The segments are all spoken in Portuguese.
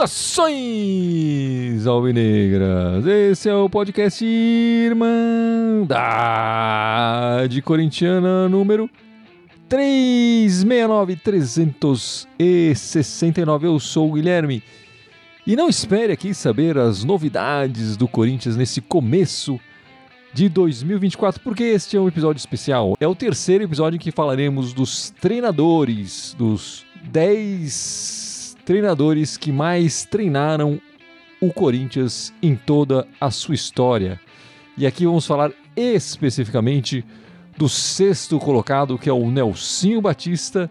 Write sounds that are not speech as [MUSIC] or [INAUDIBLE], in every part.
Saudações alvinegras! Esse é o podcast Irmandade Corintiana número 369-369. Eu sou o Guilherme e não espere aqui saber as novidades do Corinthians nesse começo de 2024, porque este é um episódio especial. É o terceiro episódio em que falaremos dos treinadores, dos 10 treinadores que mais treinaram o Corinthians em toda a sua história. E aqui vamos falar especificamente do sexto colocado, que é o Nelsinho Batista,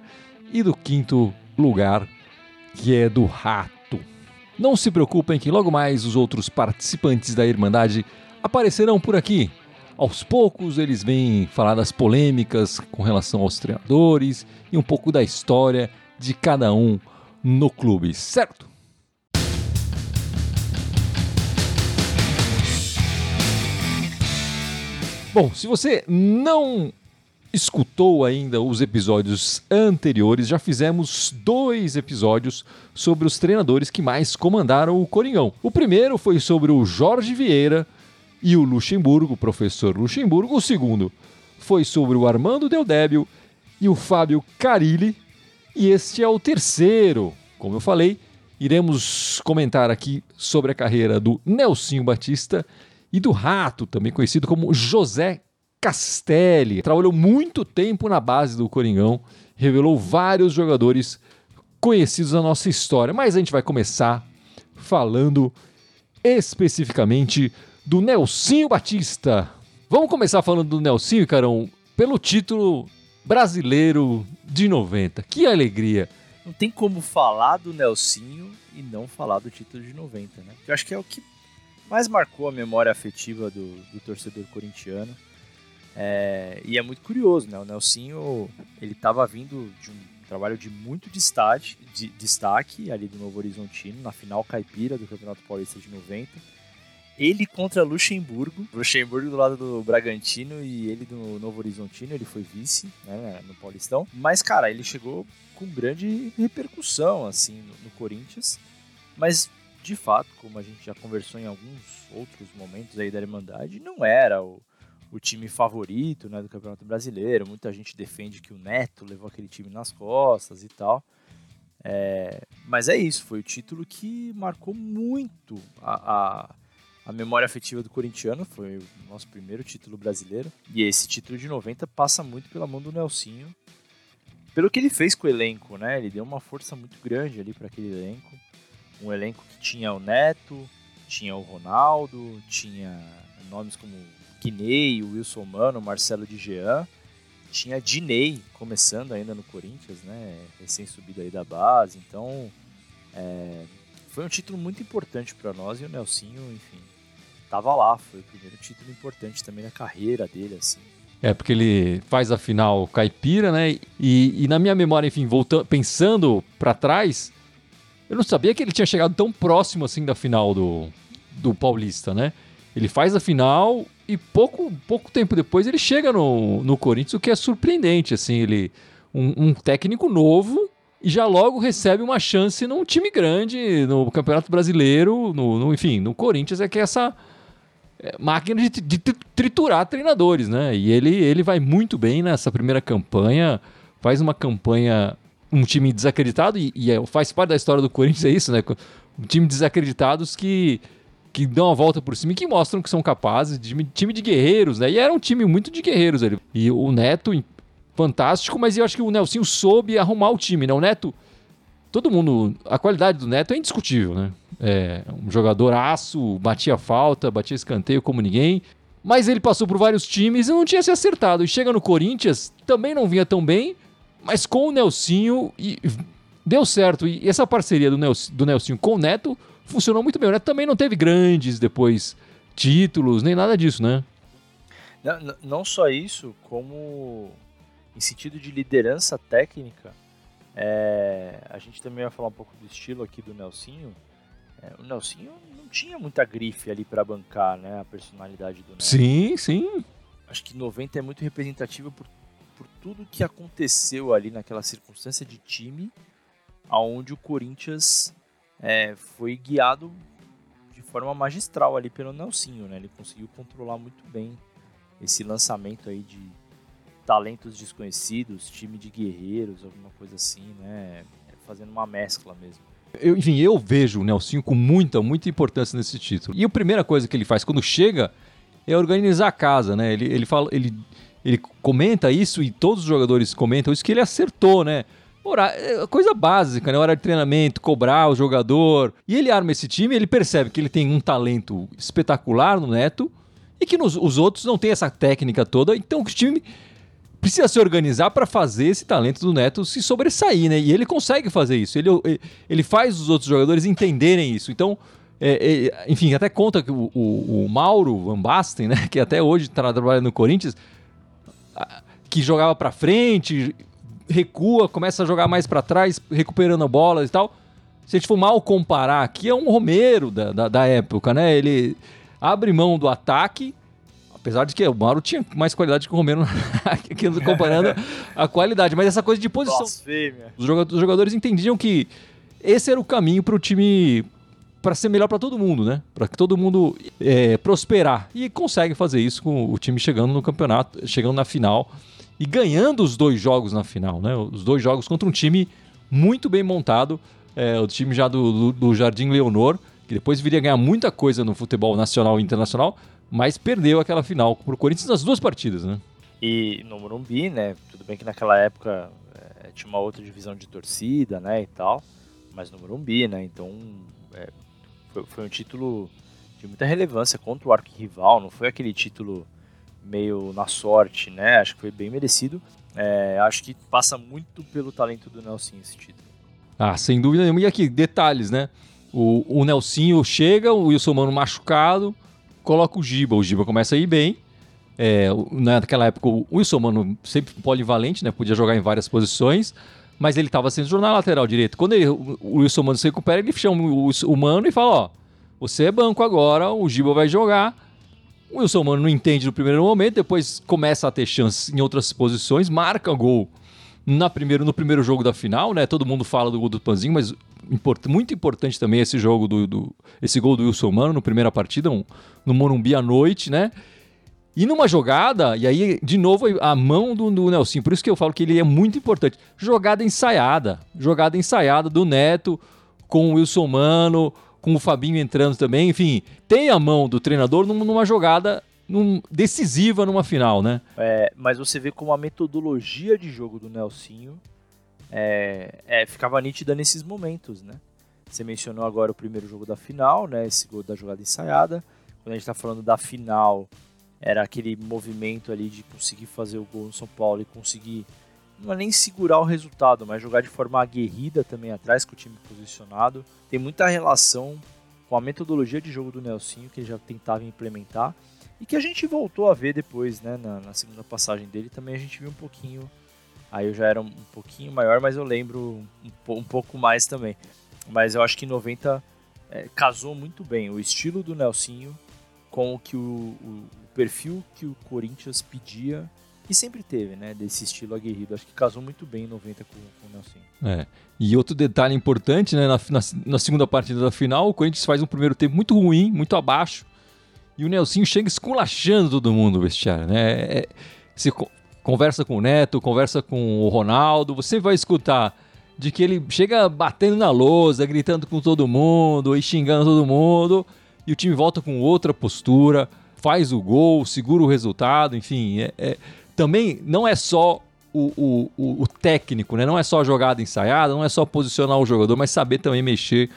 e do quinto lugar, que é do Rato. Não se preocupem que logo mais os outros participantes da Irmandade aparecerão por aqui. Aos poucos eles vêm falar das polêmicas com relação aos treinadores e um pouco da história de cada um no clube, certo? Bom, se você não escutou ainda os episódios anteriores, já fizemos dois episódios sobre os treinadores que mais comandaram o Coringão. O primeiro foi sobre o Jorge Vieira e o Luxemburgo, o professor Luxemburgo. O segundo foi sobre o Armando Deldébio e o Fábio Carilli. E este é o terceiro. Como eu falei, iremos comentar aqui sobre a carreira do Nelsinho Batista e do Rato, também conhecido como José Castelli. Trabalhou muito tempo na base do Coringão, revelou vários jogadores conhecidos da nossa história, mas a gente vai começar falando especificamente do Nelsinho Batista. Vamos começar falando do Nelsinho, Carão, pelo título brasileiro de 90. Que alegria! Não tem como falar do Nelsinho e não falar do título de 90, né? Eu acho que é o que mais marcou a memória afetiva do, do torcedor corintiano. É, e é muito curioso, né? O Nelsinho, ele estava vindo de um trabalho de muito destaque, de, destaque ali do Novo Horizontino, na final caipira do Campeonato Paulista de 90. Ele contra Luxemburgo, Luxemburgo do lado do Bragantino e ele do Novo Horizontino, ele foi vice né, no Paulistão. Mas, cara, ele chegou com grande repercussão, assim, no, no Corinthians. Mas de fato, como a gente já conversou em alguns outros momentos aí da Irmandade, não era o, o time favorito né, do Campeonato Brasileiro. Muita gente defende que o Neto levou aquele time nas costas e tal. É, mas é isso, foi o título que marcou muito a, a, a, memória afetiva do corintiano. Foi o nosso primeiro título brasileiro. E esse título de 90 passa muito pela mão do Nelsinho. Pelo que ele fez com o elenco, né? Ele deu uma força muito grande ali para aquele elenco um elenco que tinha o Neto, tinha o Ronaldo, tinha nomes como Guinei, Wilson Mano, Marcelo de Jean, tinha Dinei começando ainda no Corinthians, né, recém-subido aí da base, então é, foi um título muito importante para nós e o Nelsinho, enfim, tava lá, foi o primeiro título importante também na carreira dele, assim. É, porque ele faz a final caipira, né? E, e na minha memória, enfim, voltando, pensando para trás, eu não sabia que ele tinha chegado tão próximo assim da final do, do Paulista, né? Ele faz a final e pouco, pouco tempo depois ele chega no, no Corinthians, o que é surpreendente, assim, ele um, um técnico novo e já logo recebe uma chance num time grande, no Campeonato Brasileiro, no, no enfim, no Corinthians é que é essa é, máquina de, de, triturar treinadores, né? E ele, ele vai muito bem nessa primeira campanha, faz uma campanha um time desacreditado, e, e é, faz parte da história do Corinthians, é isso, né? Um time desacreditados que, que dão a volta por cima e que mostram que são capazes, de, time de guerreiros, né? E era um time muito de guerreiros ali. E o Neto, fantástico, mas eu acho que o Nelsinho soube arrumar o time, né? O Neto, todo mundo, a qualidade do Neto é indiscutível, né? É um jogador aço, batia falta, batia escanteio como ninguém. Mas ele passou por vários times e não tinha se acertado. E chega no Corinthians, também não vinha tão bem, mas com o Nelsinho e deu certo. E essa parceria do, Nelsinho, do Nelsinho com o Neto funcionou muito bem. Neto também não teve grandes depois títulos, nem nada disso, né? Não, não só isso, como em sentido de liderança técnica, é, a gente também vai falar um pouco do estilo aqui do Nelsinho. é, o Nelsinho não tinha muita grife ali para bancar, né, a personalidade do Neto. Sim, sim. Acho que 90 é muito representativa por, por tudo que aconteceu ali naquela circunstância de time, aonde o Corinthians é, foi guiado de forma magistral ali pelo Nelsinho, né? Ele conseguiu controlar muito bem esse lançamento aí de talentos desconhecidos, time de guerreiros, alguma coisa assim, né? Fazendo uma mescla mesmo. Eu, enfim, eu vejo o Nelsinho com muita, muita importância nesse título. E a primeira coisa que ele faz quando chega é organizar a casa, né? Ele, ele fala, ele, ele comenta isso e todos os jogadores comentam isso que ele acertou, né? Ora, é coisa básica, né? Hora de treinamento, cobrar o jogador. E ele arma esse time, ele percebe que ele tem um talento espetacular no Neto e que nos, os outros não têm essa técnica toda. Então o time precisa se organizar para fazer esse talento do Neto se sobressair, né? E ele consegue fazer isso. Ele, ele faz os outros jogadores entenderem isso. Então, é, é, enfim, até conta que o, o, o, Mauro Van Basten, né? [LAUGHS] Que até hoje está trabalhando no Corinthians, que jogava para frente, recua, começa a jogar mais para trás, recuperando a bola e tal. Se a gente for mal comparar aqui, é um Romero da, da, da época, né? Ele abre mão do ataque, apesar de que o Mauro tinha mais qualidade que o Romero, [LAUGHS] comparando a qualidade, mas essa coisa de posição. Os jogadores entendiam que esse era o caminho para o time para ser melhor para todo mundo, né? Para que todo mundo é, prosperar e consegue fazer isso com o time chegando no campeonato, chegando na final e ganhando os dois jogos na final, né? Os dois jogos contra um time muito bem montado, é, o time já do, do Jardim Leonor, que depois viria ganhar muita coisa no futebol nacional e internacional, mas perdeu aquela final para o Corinthians nas duas partidas, né? E no Morumbi, né? Tudo bem que naquela época é, tinha uma outra divisão de torcida, né? E tal, mas no Morumbi, né? Então é, foi, foi, um título de muita relevância contra o arco-rival, não foi aquele título meio na sorte, né? Acho que foi bem merecido. É, acho que passa muito pelo talento do Nelson esse título. Ah, sem dúvida nenhuma. E aqui, detalhes, né? O, o Nelsinho chega, o Wilson Mano machucado, coloca o Giba. O Giba começa a ir bem. É, naquela época, o Wilson Mano sempre polivalente, né? Podia jogar em várias posições, mas ele estava sendo jornal lateral direito. Quando ele, o Wilson Mano se recupera, ele chama o, o Mano e fala: Ó, você é banco agora, o Giba vai jogar o Wilson Mano não entende no primeiro momento, depois começa a ter chances em outras posições, marca gol na primeiro, no primeiro jogo da final, né? Todo mundo fala do gol do Panzinho, mas import, muito importante também esse jogo do, do, esse gol do Wilson Mano no primeira partida, um, no Morumbi à noite, né? E numa jogada, e aí, de novo, a mão do, do Nelson, por isso que eu falo que ele é muito importante. Jogada ensaiada. Jogada ensaiada do Neto com o Wilson Mano, com o Fabinho entrando também, enfim, tem a mão do treinador numa jogada num, decisiva numa final, né? É, mas você vê como a metodologia de jogo do Nelsinho é, é, ficava nítida nesses momentos, né? Você mencionou agora o primeiro jogo da final, né? Esse gol da jogada ensaiada. Quando a gente está falando da final, era aquele movimento ali de conseguir fazer o gol no São Paulo e conseguir não é nem segurar o resultado, mas jogar de forma aguerrida também atrás com o time posicionado. Tem muita relação com a metodologia de jogo do Nelsinho que ele já tentava implementar e que a gente voltou a ver depois, né, na, na segunda passagem dele também a gente viu um pouquinho. Aí eu já era um pouquinho maior, mas eu lembro um, um pouco mais também. Mas eu acho que 90 é, casou muito bem o estilo do Nelsinho com o que o, o, o perfil que o Corinthians pedia e sempre teve, né? Desse estilo aguerrido. Acho que casou muito bem em 90 com, com o Nelson. É. E outro detalhe importante, né? Na, na, na, segunda partida da final, o Corinthians faz um primeiro tempo muito ruim, muito abaixo. E o Nelson chega esculachando todo mundo no vestiário, né? É, você conversa com o Neto, conversa com o Ronaldo, você vai escutar de que ele chega batendo na lousa, gritando com todo mundo e xingando todo mundo. E o time volta com outra postura, faz o gol, segura o resultado, enfim. é, é também não é só o, o, o, técnico, né? Não é só jogada ensaiada, não é só posicionar o jogador, mas saber também mexer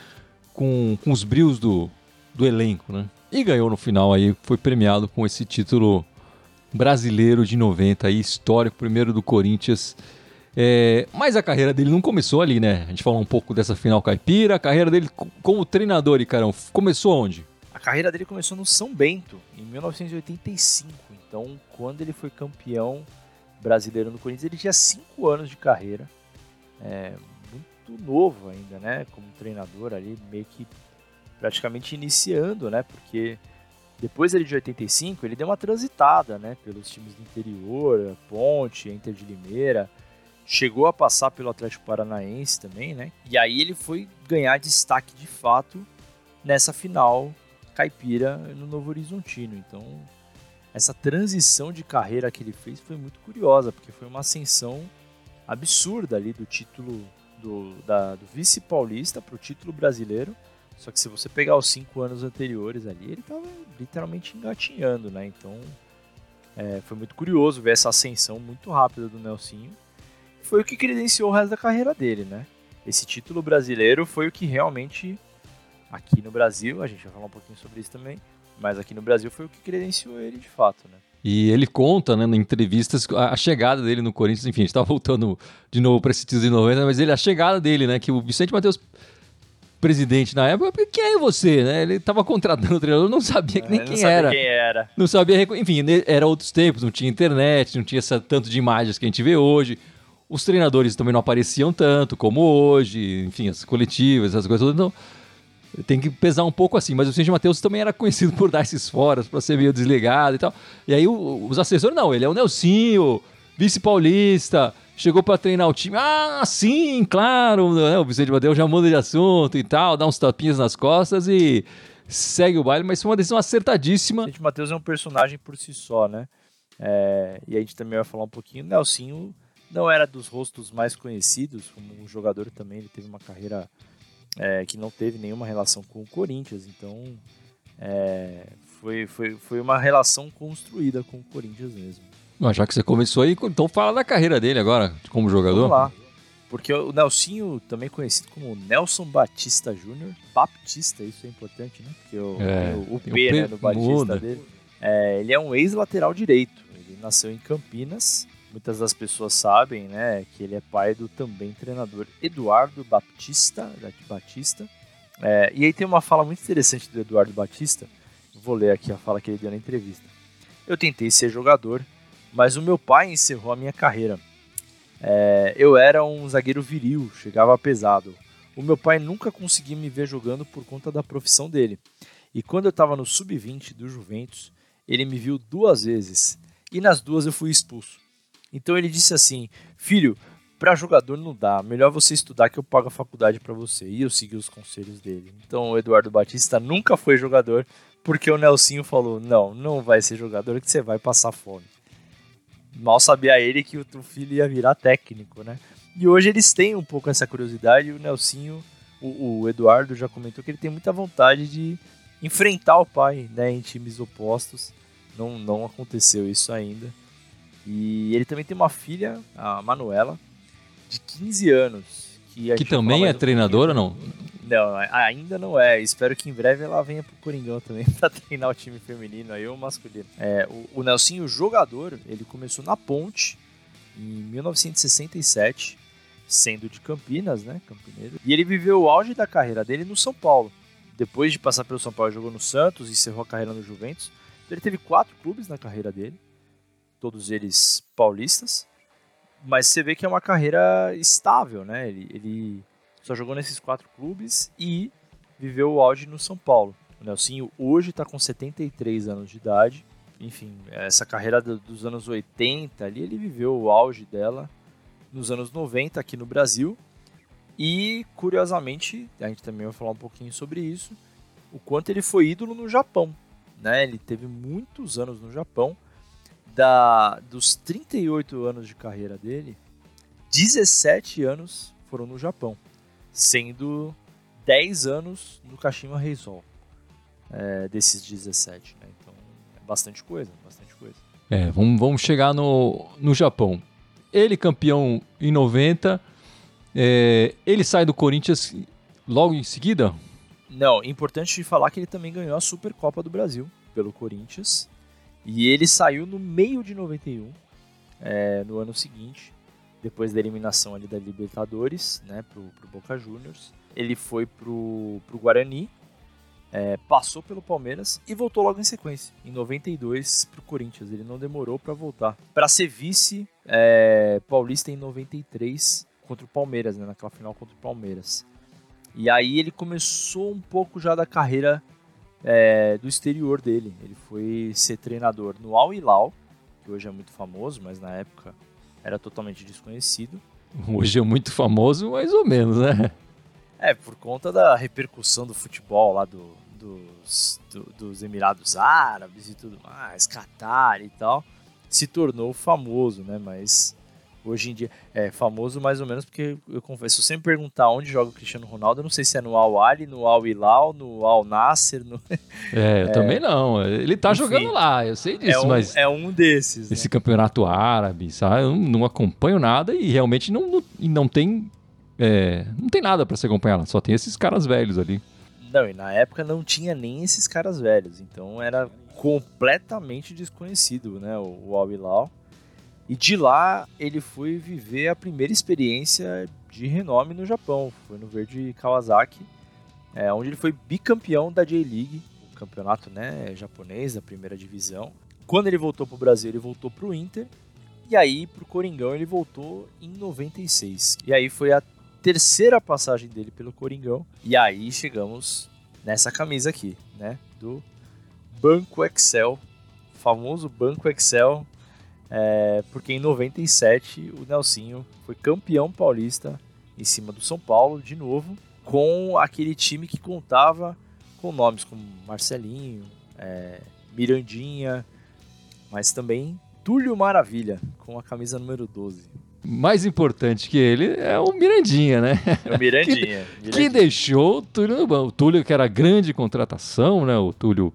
com, com os brios do, do elenco, né? E ganhou no final aí, foi premiado com esse título brasileiro de 90, aí, histórico, primeiro do Corinthians. É, mas a carreira dele não começou ali, né? A gente falou um pouco dessa final caipira, a carreira dele como treinador, e carão, começou onde? A carreira dele começou no São Bento, em 1985. Então, quando ele foi campeão brasileiro no Corinthians, ele tinha cinco anos de carreira. É, muito novo ainda, né? Como treinador ali, meio que praticamente iniciando, né? Porque depois ele de 85, ele deu uma transitada, né? Pelos times do interior, Ponte, Inter de Limeira. Chegou a passar pelo Atlético Paranaense também, né? E aí ele foi ganhar destaque de fato nessa final caipira no Novo Horizontino. Então, essa transição de carreira que ele fez foi muito curiosa, porque foi uma ascensão absurda ali do título do, do vice paulista para o título brasileiro só que se você pegar os cinco anos anteriores ali, ele estava literalmente engatinhando, né? Então é, foi muito curioso ver essa ascensão muito rápida do Nelsinho. Foi o que credenciou o resto da carreira dele, né? Esse título brasileiro foi o que realmente, aqui no Brasil, a gente vai falar um pouquinho sobre isso também, mas aqui no Brasil foi o que credenciou ele de fato, né? E ele conta, né, em entrevistas, a, chegada dele no Corinthians, enfim, a gente estava voltando de novo para esse título de 90, mas ele, a chegada dele, né, que o Vicente Matheus presidente na época, quem é você, né? Ele estava contratando o treinador, não sabia que nem é, quem era. quem era. Não sabia, enfim, né, era outros tempos, não tinha internet, não tinha essa, tanto de imagens que a gente vê hoje. Os treinadores também não apareciam tanto como hoje, enfim, as coletivas, as coisas todas. Então, tem que pesar um pouco assim. Mas o Sérgio Matheus também era conhecido por dar esses foras, para ser meio desligado e tal. E aí o, os assessores, não, ele é o Nelsinho, vice-paulista, chegou para treinar o time. Ah, sim, claro. Né? O Vicente Matheus já muda de assunto e tal, dá uns tapinhas nas costas e segue o baile, mas foi uma decisão acertadíssima. O Vicente Matheus é um personagem por si só, né? É, e a gente também vai falar um pouquinho. Nelsinho não era dos rostos mais conhecidos, como um jogador também, ele teve uma carreira é, que não teve nenhuma relação com o Corinthians, então é, foi, foi, foi uma relação construída com o Corinthians mesmo. Mas já que você começou aí, então fala da carreira dele agora, como jogador. Vamos lá. Porque o Nelsinho, também conhecido como Nelson Batista Júnior, Baptista, isso é importante, né? Porque o, é, o, o P, P, né, do Batista muda. dele. É, ele é um ex-lateral direito. Ele nasceu em Campinas. Muitas das pessoas sabem, né, que ele é pai do também treinador Eduardo Baptista, Batista. É, e aí tem uma fala muito interessante do Eduardo Batista. Vou ler aqui a fala que ele deu na entrevista. Eu tentei ser jogador, mas o meu pai encerrou a minha carreira. É, eu era um zagueiro viril, chegava pesado. O meu pai nunca conseguia me ver jogando por conta da profissão dele. E quando eu estava no sub-20 do Juventus, ele me viu duas vezes e nas duas eu fui expulso. Então ele disse assim: Filho, para jogador não dá, melhor você estudar que eu pago a faculdade para você. E eu segui os conselhos dele. Então o Eduardo Batista nunca foi jogador porque o Nelsinho falou: Não, não vai ser jogador que você vai passar fome. Mal sabia ele que o filho ia virar técnico, né? E hoje eles têm um pouco essa curiosidade. O Nelsinho, o, o Eduardo já comentou que ele tem muita vontade de enfrentar o pai né, em times opostos. Não, não aconteceu isso ainda. E ele também tem uma filha, a Manuela, de 15 anos. Que, que também é treinadora, não? Não, ainda não é. Espero que em breve ela venha pro Coringão também [LAUGHS] para treinar o time feminino aí ou masculino. É, o, o Nelsinho, o jogador, ele começou na Ponte em 1967, sendo de Campinas, né, campineiro. E ele viveu o auge da carreira dele no São Paulo. Depois de passar pelo São Paulo, jogou no Santos e encerrou a carreira no Juventus. Então, ele teve quatro clubes na carreira dele, todos eles paulistas. Mas você vê que é uma carreira estável, né? Ele, ele só jogou nesses quatro clubes e viveu o auge no São Paulo. O Nelsinho hoje está com 73 anos de idade. Enfim, essa carreira dos anos 80 ali, ele viveu o auge dela nos anos 90 aqui no Brasil. E, curiosamente, a gente também vai falar um pouquinho sobre isso, o quanto ele foi ídolo no Japão. Né? Ele teve muitos anos no Japão. Da, dos 38 anos de carreira dele, 17 anos foram no Japão sendo 10 anos no Kashima Reysol, é, desses 17, né? Então, é bastante coisa, bastante coisa. É, vamos, vamos chegar no, no Japão. Ele campeão em 90, é, ele sai do Corinthians logo em seguida? Não, importante falar que ele também ganhou a Supercopa do Brasil pelo Corinthians. E ele saiu no meio de 91, é, no ano seguinte depois da eliminação ali da Libertadores, né, pro, pro Boca Juniors. Ele foi pro, pro Guarani, é, passou pelo Palmeiras e voltou logo em sequência, em 92 pro Corinthians. Ele não demorou para voltar. Para ser vice é, paulista em 93 contra o Palmeiras, né, naquela final contra o Palmeiras. E aí ele começou um pouco já da carreira é, do exterior dele. Ele foi ser treinador no Al Hilal, que hoje é muito famoso, mas na época era totalmente desconhecido. [LAUGHS] Hoje é muito famoso, mais ou menos, né? É, por conta da repercussão do futebol lá do, dos, do, dos Emirados Árabes e tudo mais, Qatar e tal, se tornou famoso, né? Mas hoje em dia é famoso mais ou menos porque eu confesso, se você me perguntar onde joga o Cristiano Ronaldo, eu não sei se é no Al Ali, no Al Hilal, no Al Nasser, no... [LAUGHS] É, eu é, também não. Ele tá enfim, jogando lá, eu sei disso, é um, mas é um desses. Esse né? campeonato árabe, sabe? Eu não acompanho nada e realmente não não, não tem é, não tem nada para se acompanhar lá, só tem esses caras velhos ali. Não, e na época não tinha nem esses caras velhos, então era completamente desconhecido, né, o, o Al Hilal. E de lá ele foi viver a primeira experiência de renome no Japão. Foi no Verde Kawasaki, é, onde ele foi bicampeão da J-League, o campeonato né, japonês da primeira divisão. Quando ele voltou para o Brasil, ele voltou para o Inter. E aí, para o Coringão, ele voltou em 96. E aí foi a terceira passagem dele pelo Coringão. E aí chegamos nessa camisa aqui, né? Do Banco Excel, famoso Banco Excel é, porque em 97 o Nelsinho foi campeão paulista em cima do São Paulo, de novo, com aquele time que contava com nomes como Marcelinho, é, Mirandinha, mas também Túlio Maravilha, com a camisa número 12. Mais importante que ele é o Mirandinha, né? É o Mirandinha. [LAUGHS] que, que deixou o Túlio no banco. O Túlio, que era grande contratação, né? O Túlio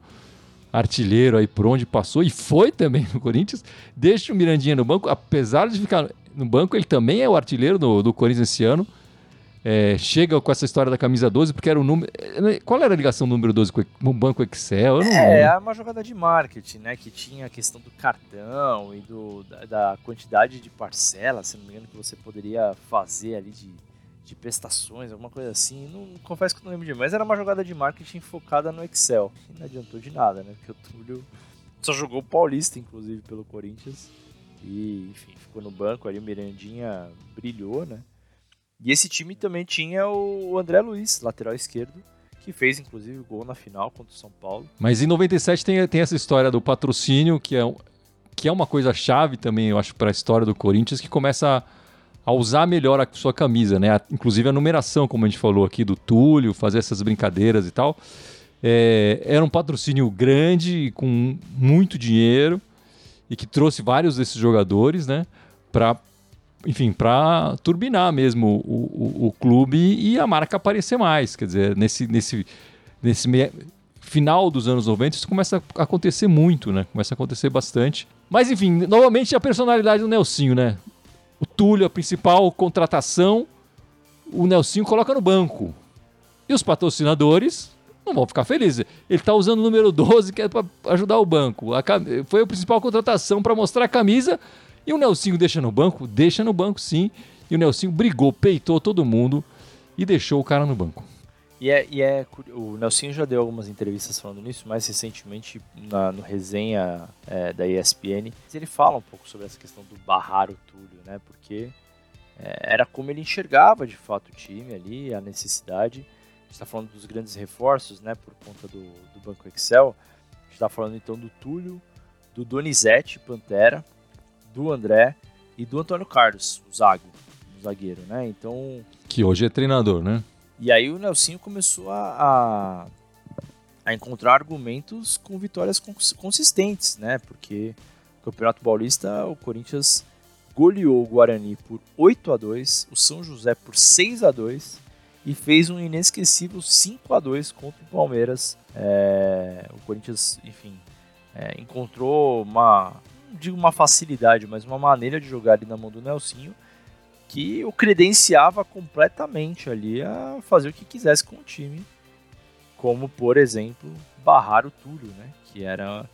artilheiro aí por onde passou e foi também no Corinthians. Deixa o Mirandinha no banco, apesar de ficar no banco, ele também é o artilheiro do, do Corinthians esse ano. É, chega com essa história da camisa 12, porque era o número. Qual era a ligação do número 12 com o Banco Excel? é, é uma jogada de marketing, né? Que tinha a questão do cartão e do, da, da quantidade de parcelas, se não me engano, que você poderia fazer ali de de prestações, alguma coisa assim. Não, confesso que não lembro de mas era uma jogada de marketing focada no Excel. E não adiantou de nada, né? Porque o Túlio só jogou Paulista, inclusive, pelo Corinthians. E, enfim, ficou no banco ali, o Mirandinha brilhou, né? E esse time também tinha o André Luiz, lateral esquerdo, que fez, inclusive, o gol na final contra o São Paulo. Mas em 97 tem, tem essa história do patrocínio, que é, que é uma coisa chave também, eu acho, para a história do Corinthians, que começa a a usar melhor a sua camisa, né? Inclusive a numeração, como a gente falou aqui, do Túlio, fazer essas brincadeiras e tal. É, era um patrocínio grande, com muito dinheiro, e que trouxe vários desses jogadores, né? Para, enfim, para turbinar mesmo o, o, o, clube e a marca aparecer mais. Quer dizer, nesse, nesse, nesse final dos anos 90, isso começa a acontecer muito, né? Começa a acontecer bastante. Mas, enfim, novamente a personalidade do Nelsinho, né? O Túlio, a principal contratação, o Nelsinho coloca no banco. E os patrocinadores não vão ficar felizes. Ele está usando o número 12, que é para ajudar o banco. A, foi a principal contratação para mostrar a camisa. E o Nelsinho deixa no banco? Deixa no banco, sim. E o Nelsinho brigou, peitou todo mundo e deixou o cara no banco. E é, e é o Nelson já deu algumas entrevistas falando nisso, mais recentemente na, no resenha é, da ESPN. Ele fala um pouco sobre essa questão do barrar o Túlio, né? Porque é, era como ele enxergava de fato o time ali, a necessidade. A gente está falando dos grandes reforços, né? Por conta do, do Banco Excel. A gente está falando então do Túlio, do Donizete, Pantera, do André e do Antônio Carlos, o Zago, o zagueiro, né? Então. Que hoje é treinador, né? E aí o Nelsinho começou a, a, encontrar argumentos com vitórias consistentes, né? Porque no Campeonato Paulista o Corinthians goleou o Guarani por 8 a 2 o São José por 6 a 2 e fez um inesquecível 5 a 2 contra o Palmeiras. É, o Corinthians, enfim, é, encontrou uma, não digo uma facilidade, mas uma maneira de jogar ali na mão do Nelsinho que o credenciava completamente ali a fazer o que quisesse com o time, como por exemplo barrar o Túlio, né? Que era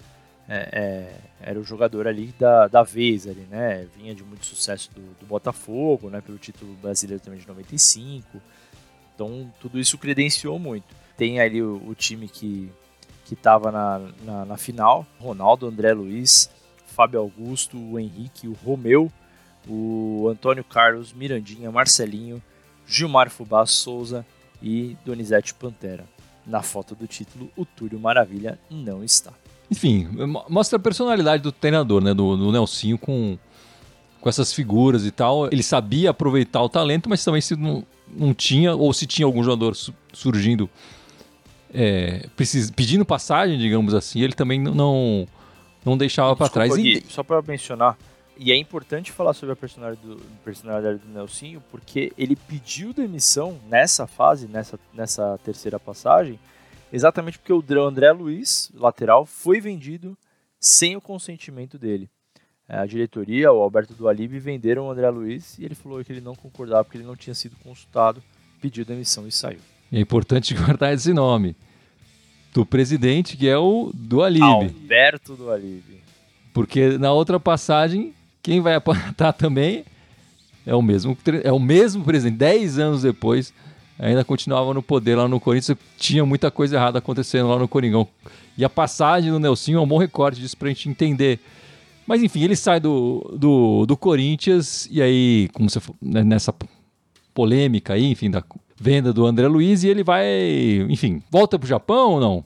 é, é, era o jogador ali da, da vez ali, né? Vinha de muito sucesso do, do Botafogo, né? Pelo título brasileiro também de 95. Então tudo isso credenciou muito. Tem ali o, o time que que estava na, na, na final, Ronaldo, André Luiz, Fábio Augusto, o Henrique, o Romeu, o Antônio Carlos, Mirandinha, Marcelinho, Gilmar Fubá Souza e Donizete Pantera. Na foto do título, o Túlio Maravilha não está. Enfim, mostra a personalidade do treinador, né? Do, do Nelsinho com, com essas figuras e tal. Ele sabia aproveitar o talento, mas também se não, não tinha, ou se tinha algum jogador surgindo é, precis, pedindo passagem, digamos assim, ele também não, não deixava para trás. Gui, só para mencionar, e é importante falar sobre a personalidade do, personalidade do Nelsinho, porque ele pediu demissão nessa fase, nessa, nessa terceira passagem, exatamente porque o André Luiz, lateral, foi vendido sem o consentimento dele. É, a diretoria, o Alberto Dualib, venderam o André Luiz e ele falou que ele não concordava porque ele não tinha sido consultado, pediu demissão e saiu. É importante [LAUGHS] guardar esse nome do presidente, que é o Dualib. Alberto Dualib. Porque na outra passagem quem vai apontar [LAUGHS] também é o mesmo, é o mesmo presidente. Dez anos depois, ainda continuava no poder lá no Corinthians. Tinha muita coisa errada acontecendo lá no Coringão. E a passagem do Nelsinho é um bom recorde disso pra gente entender. Mas enfim, ele sai do, do, do Corinthians e aí, como você né, nessa polêmica aí, enfim, da venda do André Luiz, e ele vai, enfim, volta pro Japão ou não?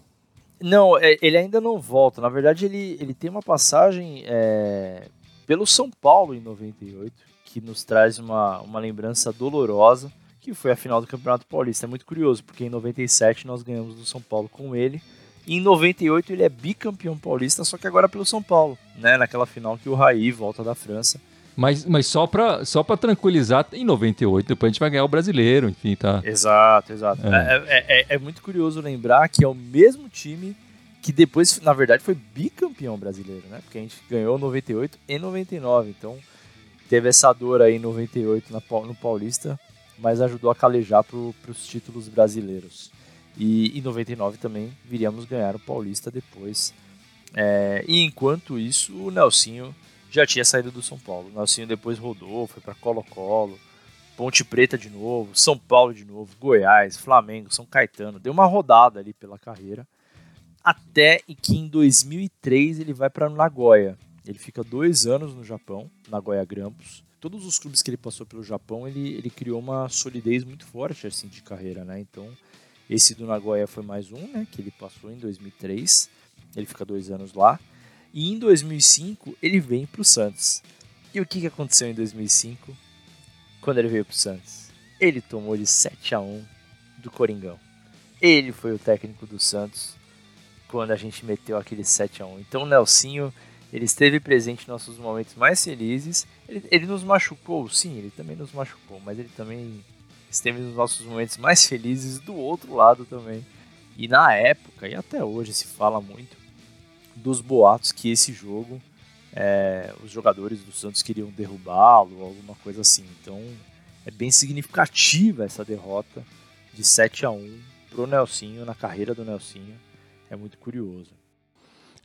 Não, é, ele ainda não volta. Na verdade, ele, ele tem uma passagem é, pelo São Paulo em 98, que nos traz uma, uma lembrança dolorosa, que foi a final do Campeonato Paulista. É muito curioso, porque em 97 nós ganhamos do São Paulo com ele. E em 98 ele é bicampeão paulista, só que agora pelo São Paulo, né? Naquela final que o Raí volta da França. Mas, mas só para só pra tranquilizar, em 98 depois a gente vai ganhar o brasileiro, enfim, tá? Exato, exato. É. É, é, é, é muito curioso lembrar que é o mesmo time que depois, na verdade, foi bicampeão brasileiro, né? Porque a gente ganhou 98 e 99, então teve essa dor aí em 98 na, no Paulista, mas ajudou a calejar para os títulos brasileiros. E em 99 também viríamos ganhar o Paulista depois. É, e enquanto isso, o Nelsinho já tinha saído do São Paulo. O Nelsinho depois rodou, foi para Colo-Colo, Ponte Preta de novo, São Paulo de novo, Goiás, Flamengo, São Caetano. Deu uma rodada ali pela carreira até que em 2003 ele vai para Nagoya. Ele fica dois anos no Japão, Nagoya Grampus. Todos os clubes que ele passou pelo Japão, ele, ele criou uma solidez muito forte assim de carreira, né? Então, esse do Nagoya foi mais um, né? Que ele passou em 2003. Ele fica dois anos lá. E em 2005 ele vem para o Santos. E o que, que aconteceu em 2005 quando ele veio para o Santos? Ele tomou de 7 a 1 do Coringão. Ele foi o técnico do Santos quando a gente meteu aquele 7 a 1 Então o Nelsinho, ele esteve presente em nossos momentos mais felizes. Ele, ele nos machucou, sim, ele também nos machucou, mas ele também esteve nos nossos momentos mais felizes do outro lado também. E na época, e até hoje se fala muito, dos boatos que esse jogo, é, os jogadores do Santos queriam derrubá-lo, alguma coisa assim. Então é bem significativa essa derrota de 7 a 1 pro Nelsinho, na carreira do Nelsinho é muito curioso.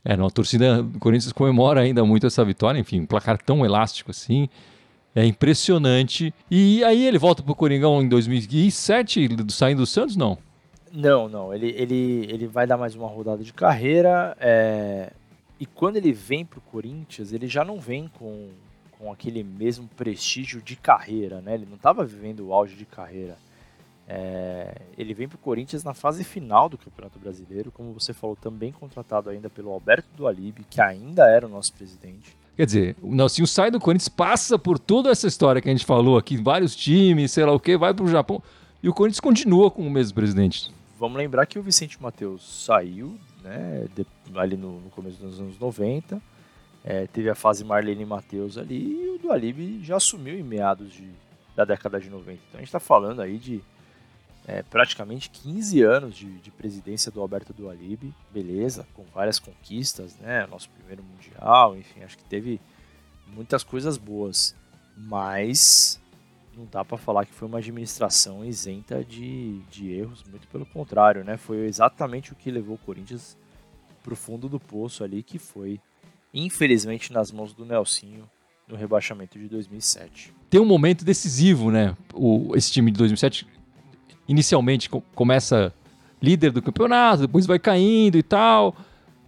É, a torcida do Corinthians comemora ainda muito essa vitória, enfim, um placar tão elástico assim. É impressionante. E aí ele volta pro Coringão em 2007, saindo do Santos, não? Não, não. Ele, ele, ele vai dar mais uma rodada de carreira. É... E quando ele vem pro Corinthians, ele já não vem com, com aquele mesmo prestígio de carreira, né? Ele não estava vivendo o auge de carreira. É, ele vem para o Corinthians na fase final do Campeonato Brasileiro, como você falou, também contratado ainda pelo Alberto Dualib, que ainda era o nosso presidente. Quer dizer, o Nelsinho sai do Corinthians, passa por toda essa história que a gente falou aqui, vários times, sei lá o que, vai para o Japão, e o Corinthians continua com o mesmo presidente. Vamos lembrar que o Vicente Matheus saiu, né, de, ali no, no, começo dos anos 90, é, teve a fase Marlene Matheus ali, e o Dualib já assumiu em meados de, da década de 90. Então a gente está falando aí de é, praticamente 15 anos de, de, presidência do Alberto Dualib, beleza, com várias conquistas, né? Nosso primeiro mundial, enfim, acho que teve muitas coisas boas, mas não dá para falar que foi uma administração isenta de, de erros, muito pelo contrário, né? Foi exatamente o que levou o Corinthians pro fundo do poço ali, que foi, infelizmente, nas mãos do Nelsinho no rebaixamento de 2007. Tem um momento decisivo, né? O, esse time de 2007 inicialmente começa líder do campeonato, depois vai caindo e tal,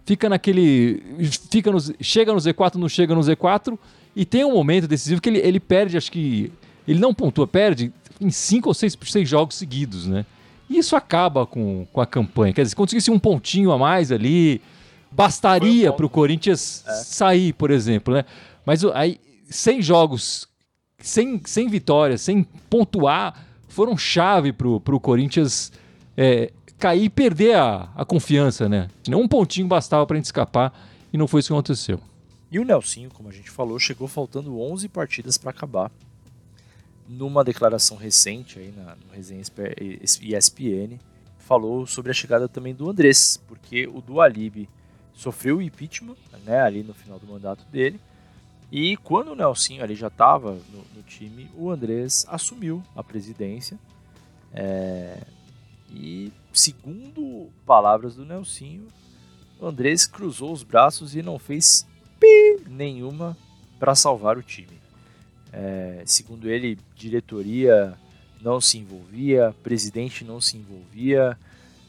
fica naquele. Fica no, chega no Z4, não chega no Z4, e tem um momento decisivo que ele, ele perde, acho que. Ele não pontua, perde em 5 ou 6 seis jogos seguidos, né? E isso acaba com, com a campanha. Quer dizer, se conseguisse um pontinho a mais ali, bastaria para o Corinthians é. sair, por exemplo, né? Mas aí, sem jogos, sem, sem vitórias, sem pontuar, foram chave para o Corinthians é, cair e perder a, a confiança, né? Um pontinho bastava para a gente escapar e não foi isso que aconteceu. E o Nelsinho, como a gente falou, chegou faltando 11 partidas para acabar. Numa declaração recente aí na, no resenha ESPN, falou sobre a chegada também do Andrés, porque o Dualib sofreu o impeachment né, ali no final do mandato dele. E quando o Nelsinho ali já estava no, no, time, o Andrés assumiu a presidência. É, e segundo palavras do Nelsinho, o Andrés cruzou os braços e não fez pi nenhuma para salvar o time. É, segundo ele, diretoria não se envolvia, presidente não se envolvia.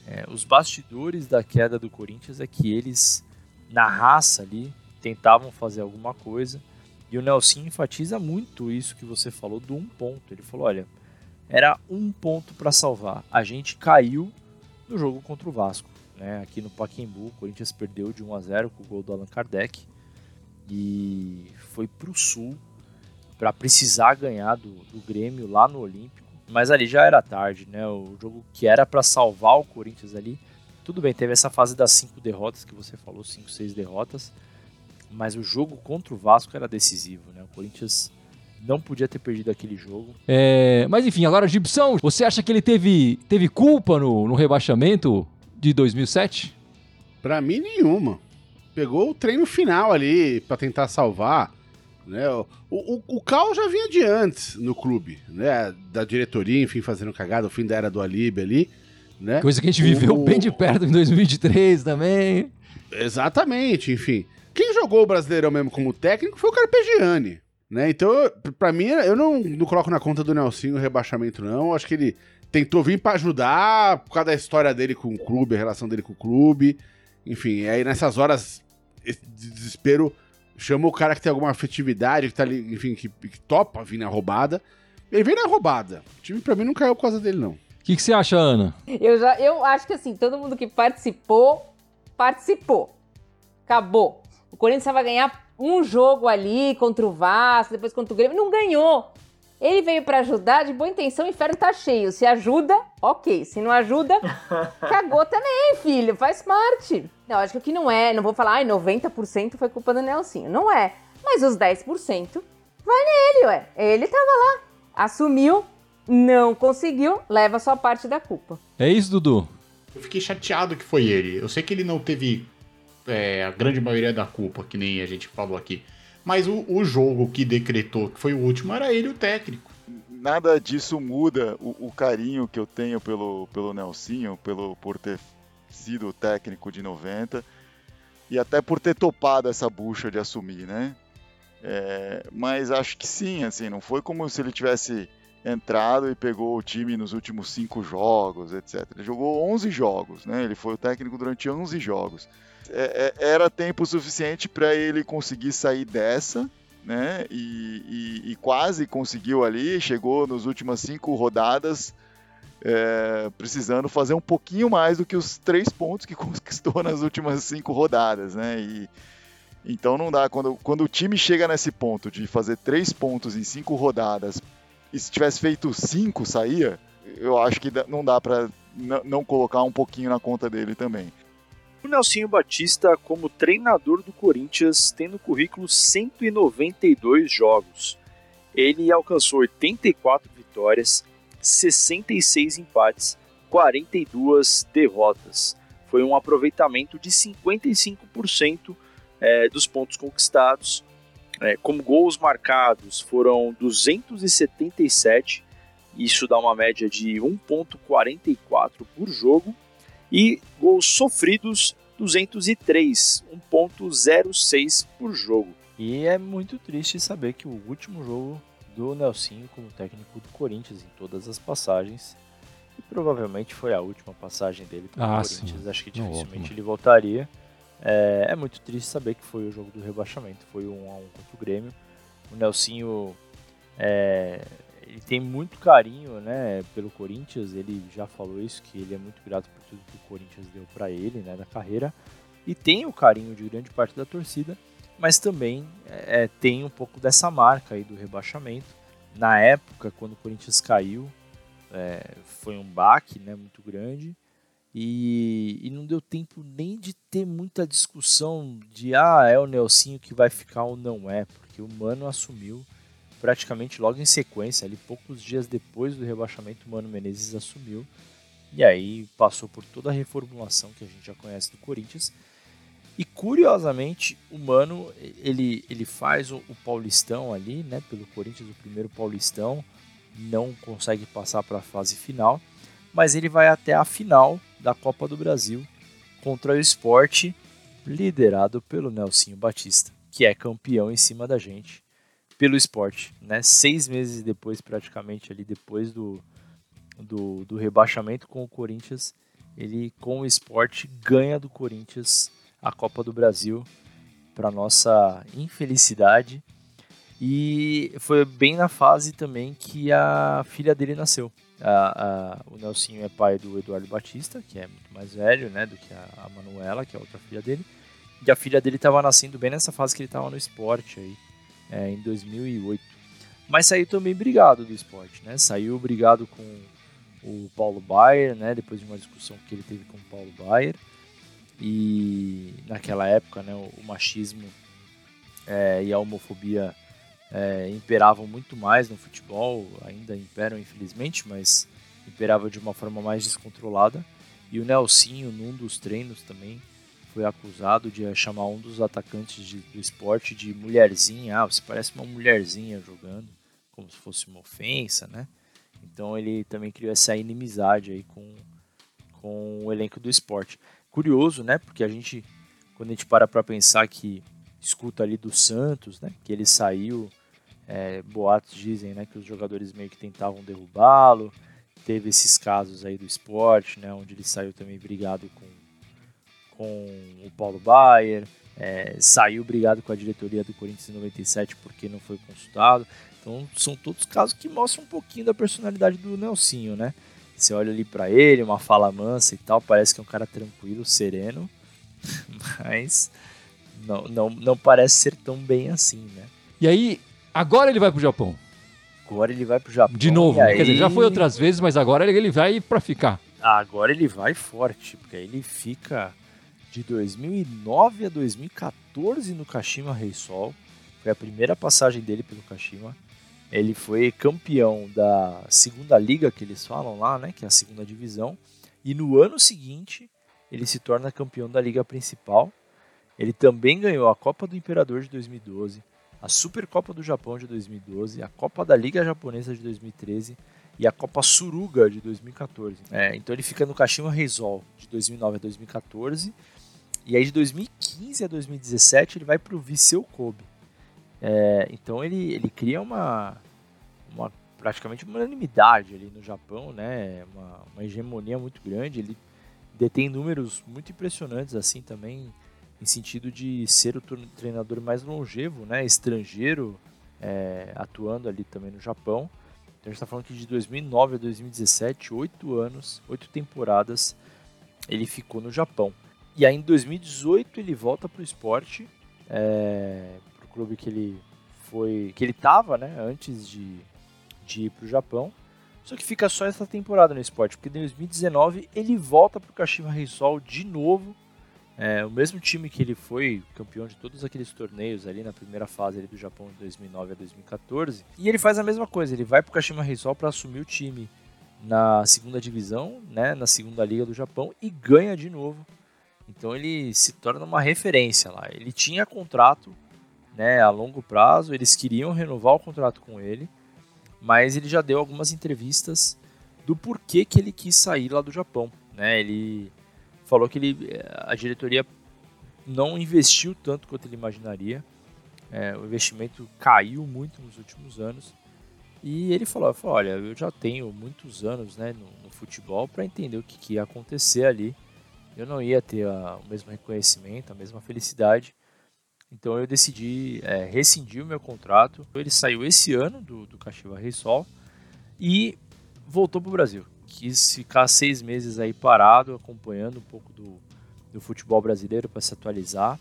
É, os bastidores da queda do Corinthians é que eles, na raça ali, tentavam fazer alguma coisa. E o Nelson enfatiza muito isso que você falou do um ponto. Ele falou: olha, era um ponto para salvar. A gente caiu no jogo contra o Vasco. Né? Aqui no Pacaembu, o Corinthians perdeu de 1 a 0 com o gol do Allan Kardec e foi para o Sul para precisar ganhar do, do Grêmio lá no Olímpico. Mas ali já era tarde, né? O jogo que era para salvar o Corinthians ali. Tudo bem, teve essa fase das cinco derrotas que você falou, cinco, seis derrotas. Mas o jogo contra o Vasco era decisivo, né? O Corinthians não podia ter perdido aquele jogo. É, mas enfim, agora Gibson, você acha que ele teve, teve culpa no, no rebaixamento de 2007? Para mim, nenhuma pegou o treino final ali para tentar salvar. Né? O, o, o Cal já vinha de antes no clube, né? Da diretoria, enfim, fazendo cagada, o fim da era do Alibe ali. Né? Coisa que a gente viveu o... bem de perto em 2023 também. Exatamente, enfim. Quem jogou o Brasileirão mesmo como técnico foi o Carpegiani. Né? Então, para mim, eu não, não coloco na conta do Nelson o rebaixamento, não. Eu acho que ele tentou vir para ajudar por causa da história dele com o clube, a relação dele com o clube. Enfim, aí nessas horas esse desespero chama o cara que tem alguma afetividade, que tá ali, enfim, que, que topa vir na roubada. Ele vem na roubada. O time pra mim não caiu por causa dele, não. O que, que você acha, Ana? Eu, já, eu acho que assim, todo mundo que participou, participou. Acabou. O Corinthians vai ganhar um jogo ali contra o Vasco, depois contra o Grêmio. Não ganhou. Ele veio para ajudar, de boa intenção, o inferno tá cheio. Se ajuda, ok. Se não ajuda, [LAUGHS] cagou também, filho. Faz parte. Não, acho que o que não é, não vou falar, ai, 90% foi culpa do Nelsinho. Não é. Mas os 10% vai nele, ué. Ele tava lá, assumiu, não conseguiu, leva sua parte da culpa. É isso, Dudu? Eu fiquei chateado que foi ele. Eu sei que ele não teve é, a grande maioria da culpa, que nem a gente falou aqui. Mas o, o jogo que decretou que foi o último era ele o técnico. Nada disso muda o, o carinho que eu tenho pelo, pelo Nelsinho, pelo, por ter sido técnico de 90 e até por ter topado essa bucha de assumir, né? É, mas acho que sim, assim, não foi como se ele tivesse entrado e pegou o time nos últimos cinco jogos, etc. Ele jogou 11 jogos, né? Ele foi o técnico durante 11 jogos. É, é, era tempo suficiente para ele conseguir sair dessa, né? E, e, e, quase conseguiu ali, chegou nas últimas cinco rodadas, é, precisando fazer um pouquinho mais do que os três pontos que [LAUGHS] conquistou nas últimas cinco rodadas, né? E, então não dá. Quando, quando o time chega nesse ponto de fazer três pontos em cinco rodadas, e se tivesse feito cinco, saía, eu acho que não dá para não colocar um pouquinho na conta dele também. O Nelsinho Batista, como treinador do Corinthians, tem no currículo 192 jogos. Ele alcançou 84 vitórias, 66 empates, 42 derrotas. Foi um aproveitamento de 55% é, dos pontos conquistados. É, como gols marcados foram 277, isso dá uma média de 1,44 por jogo e gols sofridos 203, 1.06 por jogo. E é muito triste saber que o último jogo do Nelsinho como técnico do Corinthians em todas as passagens e provavelmente foi a última passagem dele pelo ah, Corinthians. Sim. Acho que dificilmente ele voltaria. É, é, muito triste saber que foi o jogo do rebaixamento, foi um a um contra o Grêmio. O Nelsinho é, ele tem muito carinho, né, pelo Corinthians. Ele já falou isso que ele é muito grato por tudo que o Corinthians deu para ele, né, da carreira. E tem o carinho de grande parte da torcida, mas também é, tem um pouco dessa marca aí do rebaixamento. Na época, quando o Corinthians caiu, é, foi um baque, né, muito grande. E, e, não deu tempo nem de ter muita discussão de ah, é o Nelsinho que vai ficar ou não é, porque o Mano assumiu praticamente logo em sequência, ali poucos dias depois do rebaixamento, o Mano Menezes assumiu. E aí passou por toda a reformulação que a gente já conhece do Corinthians. E curiosamente, o Mano, ele, ele faz o, o Paulistão ali, né, pelo Corinthians, o primeiro Paulistão, não consegue passar para a fase final, mas ele vai até a final da Copa do Brasil contra o Esporte, liderado pelo Nelsinho Batista, que é campeão em cima da gente pelo esporte, né? Seis meses depois, praticamente ali depois do, do, do rebaixamento com o Corinthians, ele com o esporte ganha do Corinthians a Copa do Brasil para nossa infelicidade e foi bem na fase também que a filha dele nasceu. A, a, o Nelsinho é pai do Eduardo Batista, que é muito mais velho né, do que a, a Manuela, que é outra filha dele. E a filha dele estava nascendo bem nessa fase que ele estava no esporte aí é, em 2008. Mas saiu também brigado do esporte, né? Saiu brigado com o Paulo Baier, né? Depois de uma discussão que ele teve com o Paulo Baier. E naquela época, né? O, machismo é, e a homofobia é, imperavam muito mais no futebol, ainda imperam infelizmente, mas imperava de uma forma mais descontrolada. E o Nelsinho, num dos treinos também, foi acusado de chamar um dos atacantes de, do esporte de mulherzinha. Ah, você parece uma mulherzinha jogando, como se fosse uma ofensa, né? Então ele também criou essa inimizade aí com, com o elenco do esporte. Curioso, né? Porque a gente, quando a gente para para pensar que escuta ali do Santos, né? Que ele saiu, é, boatos dizem, né? Que os jogadores meio que tentavam derrubá-lo. Teve esses casos aí do esporte, né? Onde ele saiu também brigado com com o Paulo Baier, é, saiu brigado com a diretoria do Corinthians em 97 porque não foi consultado. Então são todos casos que mostram um pouquinho da personalidade do Nelsinho, né? Você olha ali para ele, uma fala mansa e tal, parece que é um cara tranquilo, sereno, [LAUGHS] mas não, não, não parece ser tão bem assim, né? E aí, agora ele vai pro Japão. Agora ele vai pro Japão. De novo, aí... quer dizer, já foi outras vezes, mas agora ele vai para ficar. Agora ele vai forte, porque aí ele fica de 2009 a 2014 no Kashima Reysol. Foi a primeira passagem dele pelo Kashima. Ele foi campeão da segunda liga que eles falam lá, né, que é a segunda divisão. E no ano seguinte ele se torna campeão da liga principal. Ele também ganhou a Copa do Imperador de 2012, a Supercopa do Japão de 2012, a Copa da Liga Japonesa de 2013 e a Copa Suruga de 2014. É, então ele fica no Kashima Reysol de 2009 a 2014 e aí de 2015 a 2017 ele vai para o Viseu Kobe. É, então ele, ele cria uma, uma praticamente uma unanimidade ali no Japão, né? Uma, uma hegemonia muito grande. Ele detém números muito impressionantes assim também em sentido de ser o treinador mais longevo, né? Estrangeiro é, atuando ali também no Japão. Então a gente está falando que de 2009 a 2017, oito anos, oito temporadas, ele ficou no Japão. E aí em 2018 ele volta para o esporte, é, para o clube que ele foi, que ele estava, né, antes de, de ir para o Japão. Só que fica só essa temporada no esporte, porque em 2019 ele volta para o Kashima Reysol de novo. É, o mesmo time que ele foi campeão de todos aqueles torneios ali na primeira fase ali do Japão de 2009 a 2014. E ele faz a mesma coisa, ele vai para o Kashima Reysol para assumir o time na segunda divisão, né, na segunda liga do Japão e ganha de novo então ele se torna uma referência lá. Ele tinha contrato né, a longo prazo, eles queriam renovar o contrato com ele, mas ele já deu algumas entrevistas do porquê que ele quis sair lá do Japão. Né? Ele falou que ele, a diretoria não investiu tanto quanto ele imaginaria. É, o investimento caiu muito nos últimos anos. E ele falou, falou olha, eu já tenho muitos anos né, no, no futebol para entender o que, que ia acontecer ali eu não ia ter a, o mesmo reconhecimento, a mesma felicidade. Então eu decidi é, rescindir o meu contrato. Ele saiu esse ano do, do Caxiva Reysol e voltou para o Brasil. Quis ficar seis meses aí parado, acompanhando um pouco do, do futebol brasileiro para se atualizar.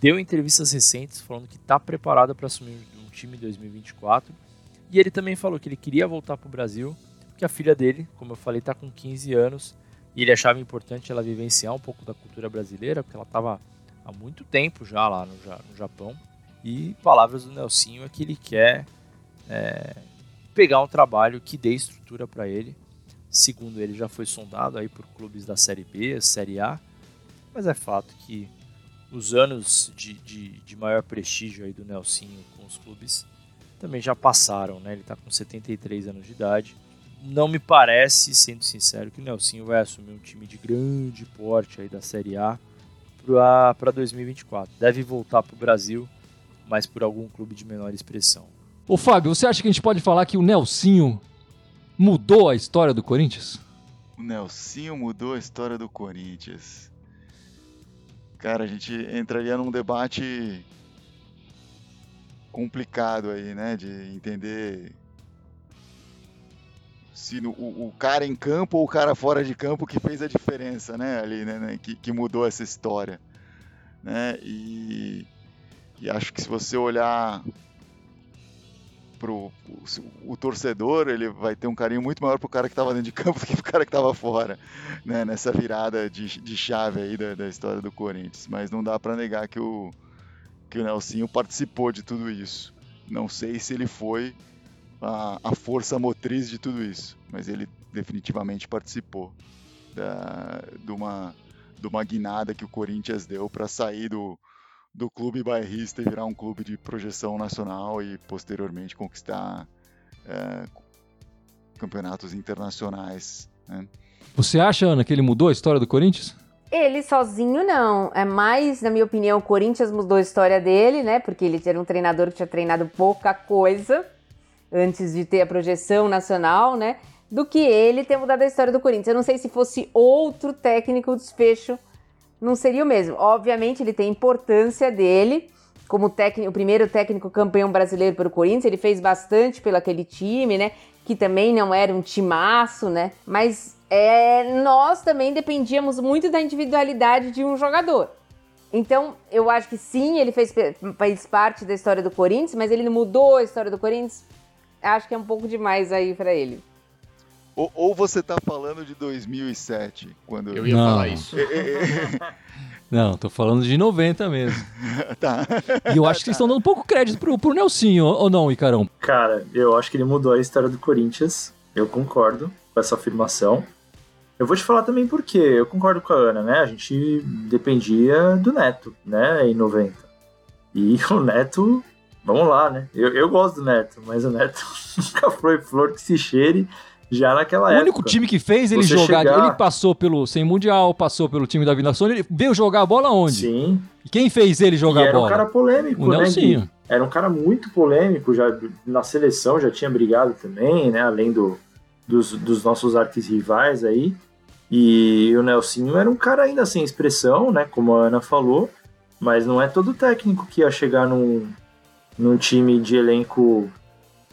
Deu entrevistas recentes falando que está preparado para assumir um time em 2024. E ele também falou que ele queria voltar para o Brasil, porque a filha dele, como eu falei, está com 15 anos e ele achava importante ela vivenciar um pouco da cultura brasileira, porque ela estava há muito tempo já lá no, no, Japão. E palavras do Nelsinho é que ele quer é, pegar um trabalho que dê estrutura para ele. Segundo ele, já foi sondado aí por clubes da Série B, Série A, mas é fato que os anos de, de, de maior prestígio aí do Nelsinho com os clubes também já passaram, né? Ele está com 73 anos de idade. Não me parece, sendo sincero, que o Nelsinho vai assumir um time de grande porte aí da Série A para 2024. Deve voltar para o Brasil, mas por algum clube de menor expressão. Ô Fábio, você acha que a gente pode falar que o Nelsinho mudou a história do Corinthians? O Nelsinho mudou a história do Corinthians. Cara, a gente entraria num debate complicado aí, né? De entender se o, o, cara em campo ou o cara fora de campo que fez a diferença, né? Ali, né? né que, que, mudou essa história, né? E, e acho que se você olhar pro o, o, torcedor, ele vai ter um carinho muito maior pro cara que estava dentro de campo [LAUGHS] do que pro cara que estava fora, né? Nessa virada de, de chave aí da, da história do Corinthians. Mas não dá para negar que o que o Nelsinho participou de tudo isso. Não sei se ele foi a, a força motriz de tudo isso, mas ele definitivamente participou da, de, uma, de uma guinada que o Corinthians deu para sair do, do clube bairrista e virar um clube de projeção nacional e posteriormente conquistar é, campeonatos internacionais. Né? Você acha, Ana, que ele mudou a história do Corinthians? Ele sozinho não. É mais, na minha opinião, o Corinthians mudou a história dele, né? Porque ele era um treinador que tinha treinado pouca coisa antes de ter a projeção nacional, né? Do que ele ter mudado a história do Corinthians. Eu não sei se fosse outro técnico, o desfecho não seria o mesmo. Obviamente, ele tem importância dele como técnico, o primeiro técnico campeão brasileiro para o Corinthians. Ele fez bastante pelo aquele time, né? Que também não era um timaço, né? Mas é, nós também dependíamos muito da individualidade de um jogador. Então, eu acho que sim, ele fez, fez parte da história do Corinthians, mas ele mudou a história do Corinthians. Acho que é um pouco demais aí para ele. Ou, ou, você tá falando de 2007, quando eu ia não. falar isso. [LAUGHS] não, tô falando de 90 mesmo. [LAUGHS] tá. E eu acho que vocês estão dando um pouco crédito pro, pro Nelsinho, ou não, Icarão? Cara, eu acho que ele mudou a história do Corinthians. Eu concordo com essa afirmação. Eu vou te falar também porque eu concordo com a Ana, né? A gente dependia do Neto, né? Em 90. E [LAUGHS] o Neto, vamos lá, né? Eu, eu gosto do Neto, mas o Neto nunca foi flor que se cheire já naquela o época. O único time que fez ele Você jogar, chegar... ele passou pelo sem mundial, passou pelo time da Vila Sônia, ele veio jogar a bola onde? Sim. E quem fez ele jogar e a bola? Era um cara polêmico, o né? Nelsinho. Era um cara muito polêmico, já na seleção já tinha brigado também, né? Além do, dos, dos nossos arquis-rivais aí. E o Nelsinho era um cara ainda sem expressão, né? Como a Ana falou, mas não é todo técnico que ia chegar num, num time de elenco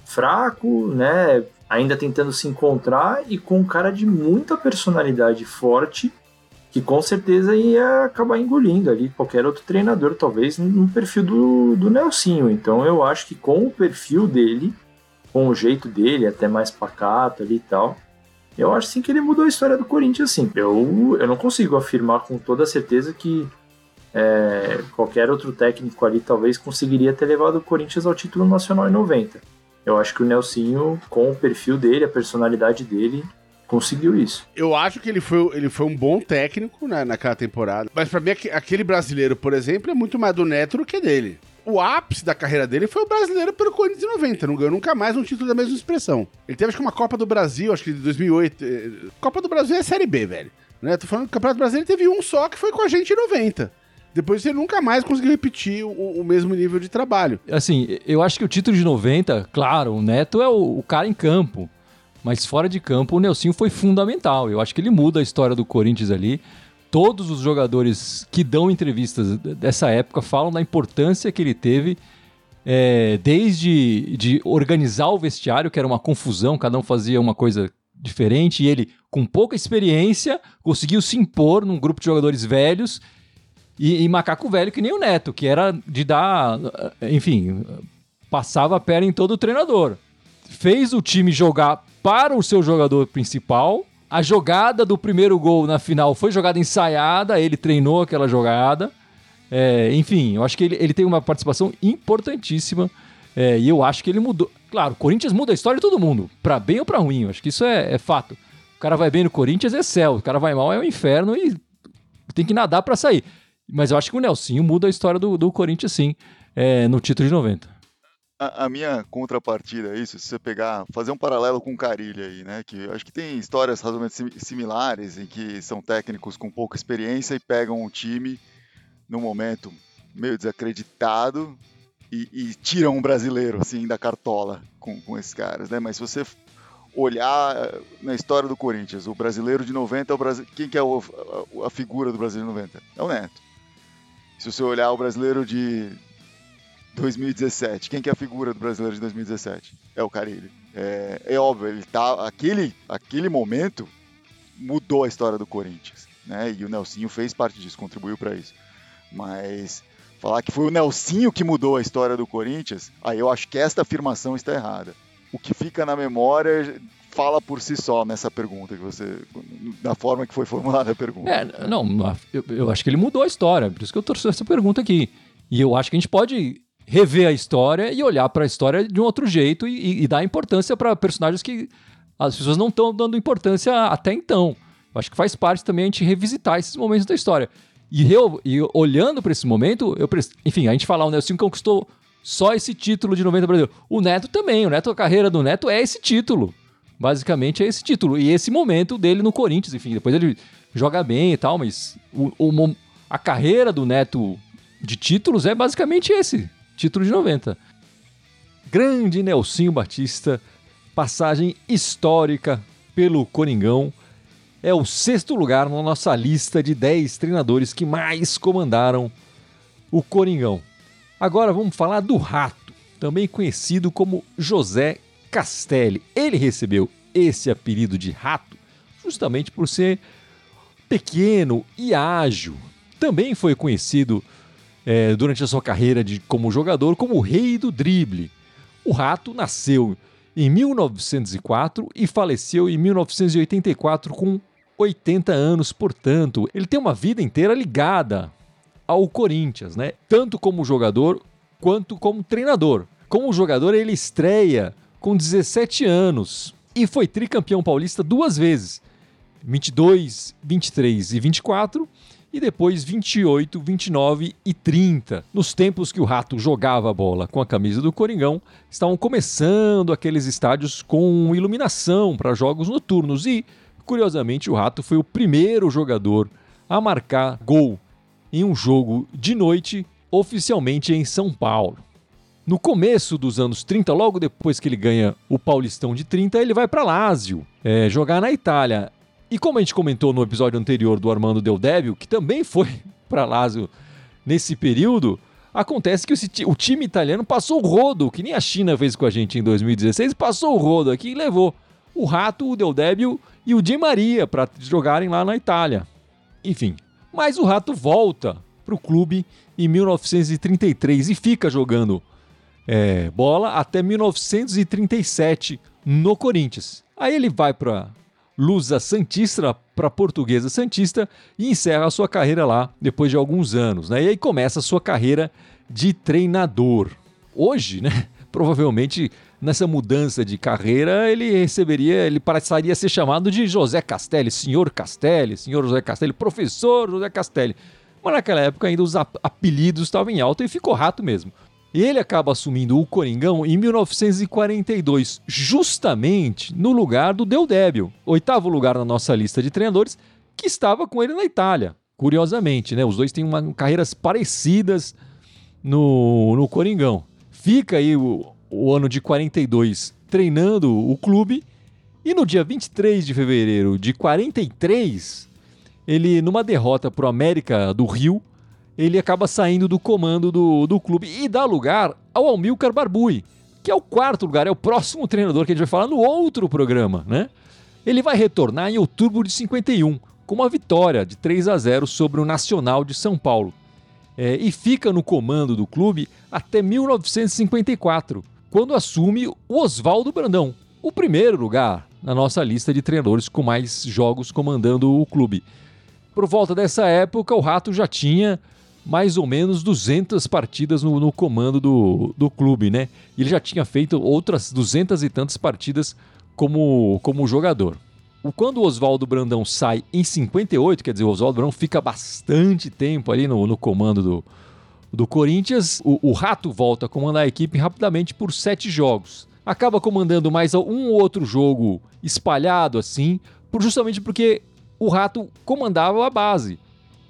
fraco, né? Ainda tentando se encontrar e com um cara de muita personalidade forte, que com certeza ia acabar engolindo ali qualquer outro treinador, talvez no perfil do, do Nelsinho. Então eu acho que com o perfil dele, com o jeito dele, até mais pacato ali e tal, eu acho sim que ele mudou a história do Corinthians, sim. Eu, eu não consigo afirmar com toda certeza que é, qualquer outro técnico ali talvez conseguiria ter levado o Corinthians ao título nacional em 90. Eu acho que o Nelsinho, com o perfil dele, a personalidade dele, conseguiu isso. Eu acho que ele foi, ele foi um bom técnico né, naquela temporada. Mas para mim, aquele brasileiro, por exemplo, é muito mais do Neto do que dele o ápice da carreira dele foi o brasileiro pelo Corinthians em 90. Não ganhou nunca mais um título da mesma expressão. Ele teve acho que uma Copa do Brasil, acho que de 2008. Eh, Copa do Brasil é Série B, velho. Né? Tô falando que o Campeonato Brasileiro teve um só que foi com a gente em 90. Depois ele nunca mais conseguiu repetir o, o, mesmo nível de trabalho. Assim, eu acho que o título de 90, claro, o Neto é o, o cara em campo. Mas fora de campo, o Nelsinho foi fundamental. Eu acho que ele muda a história do Corinthians ali todos os jogadores que dão entrevistas dessa época falam da importância que ele teve é, desde de organizar o vestiário, que era uma confusão, cada um fazia uma coisa diferente, e ele, com pouca experiência, conseguiu se impor num grupo de jogadores velhos e, e macaco velho que nem o Neto, que era de dar, enfim, passava a perna em todo o treinador. Fez o time jogar para o seu jogador principal. A jogada do primeiro gol na final foi jogada ensaiada, ele treinou aquela jogada. É, enfim, eu acho que ele, ele tem uma participação importantíssima é, e eu acho que ele mudou. Claro, o Corinthians muda a história de todo mundo, para bem ou para ruim. Eu acho que isso é, é, fato. O cara vai bem no Corinthians é céu, o cara vai mal é o inferno e tem que nadar para sair. Mas eu acho que o Nelsinho muda a história do, do Corinthians, sim, é, no título de 90. A, a, minha contrapartida é isso, se você pegar, fazer um paralelo com o Carilli aí, né? Que acho que tem histórias razoavelmente similares em que são técnicos com pouca experiência e pegam um time no momento meio desacreditado e, e, tiram um brasileiro assim da cartola com, com esses caras, né? Mas se você olhar eh, na história do Corinthians, o brasileiro de 90 é o Brasil, quem que é o, a, a, figura do brasileiro de 90? É o Neto. Se você olhar o brasileiro de 2017, quem que é a figura do brasileiro de 2017? É o Carilli. É, é óbvio, ele tá aquele aquele momento mudou a história do Corinthians, né? E o Nelsinho fez parte disso, contribuiu para isso. Mas falar que foi o Nelsinho que mudou a história do Corinthians, aí eu acho que esta afirmação está errada. O que fica na memória fala por si só nessa pergunta que você. da forma que foi formulada a pergunta. É, não, eu, eu acho que ele mudou a história, por isso que eu trouxe essa pergunta aqui. E eu acho que a gente pode rever a história e olhar para a história de um outro jeito e, e dar importância para personagens que as pessoas não estão dando importância até então. Eu acho que faz parte também a gente revisitar esses momentos da história. E, eu, e olhando para esse momento, eu, enfim, a gente falar, o Nelson conquistou só esse título de 90 Brasil. O Neto também, o Neto, a carreira do Neto é esse título. Basicamente é esse título. E esse momento dele no Corinthians, enfim, depois ele joga bem e tal, mas o, o, a carreira do Neto de títulos é basicamente esse, título de 90. Grande Nelsinho Batista, passagem histórica pelo Coringão é o sexto lugar na nossa lista de 10 treinadores que mais comandaram o Coringão. Agora vamos falar do Rato, também conhecido como José Castelli. Ele recebeu esse apelido de Rato justamente por ser pequeno e ágil. Também foi conhecido é, durante a sua carreira de, como jogador como o rei do drible. O Rato nasceu em 1904 e faleceu em 1984 com 80 anos, portanto, ele tem uma vida inteira ligada ao Corinthians, né? Tanto como jogador quanto como treinador. Como jogador, ele estreia com 17 anos e foi tricampeão paulista duas vezes, 22, 23 e 24 e depois 28, 29 e 30. Nos tempos que o Rato jogava a bola com a camisa do Coringão, estavam começando aqueles estádios com iluminação para jogos noturnos e Curiosamente, o Rato foi o primeiro jogador a marcar gol em um jogo de noite, oficialmente em São Paulo. No começo dos anos 30, logo depois que ele ganha o Paulistão de 30, ele vai para Lazio é, jogar na Itália. E como a gente comentou no episódio anterior do Armando Del Débio, que também foi [LAUGHS] para Lazio nesse período, acontece que o, time italiano passou o rodo, que nem a China fez com a gente em 2016, passou o rodo aqui e levou o Rato, o Del Débio e o Di Maria para jogarem lá na Itália. Enfim, mas o Rato volta para o clube em 1933 e fica jogando é, bola até 1937 no Corinthians. Aí ele vai para Lusa Santista, para Portuguesa Santista e encerra a sua carreira lá depois de alguns anos. Né? E aí começa a sua carreira de treinador. Hoje, né, [LAUGHS] provavelmente nessa mudança de carreira, ele receberia, ele passaria a ser chamado de José Castelli, senhor Castelli, senhor José Castelli, professor José Castelli. Mas naquela época ainda os apelidos estavam em alta e ficou rato mesmo. Ele acaba assumindo o Coringão em 1942, justamente no lugar do Del Débil, oitavo lugar na nossa lista de treinadores, que estava com ele na Itália. Curiosamente, né? Os dois têm uma, carreiras parecidas no, no Coringão. Fica aí o, o ano de 42 treinando o clube. E no dia 23 de fevereiro de 43, ele, numa derrota para o América do Rio, ele acaba saindo do comando do, do clube e dá lugar ao Almilcar Barbui, que é o quarto lugar, é o próximo treinador que a gente vai falar no outro programa, né? Ele vai retornar em outubro de 51, com uma vitória de 3 a 0 sobre o Nacional de São Paulo. É, e fica no comando do clube até 1954, quando assume o Oswaldo Brandão, o primeiro lugar na nossa lista de treinadores com mais jogos comandando o clube. Por volta dessa época, o Rato já tinha mais ou menos 200 partidas no, no comando do, do clube, né? E ele já tinha feito outras 200 e tantas partidas como, como jogador. Quando o Oswaldo Brandão sai em 58, quer dizer, o Oswaldo Brandão fica bastante tempo ali no, no comando do, do Corinthians, o, o, Rato volta a comandar a equipe rapidamente por sete jogos. Acaba comandando mais um ou outro jogo espalhado assim, por, justamente porque o Rato comandava a base.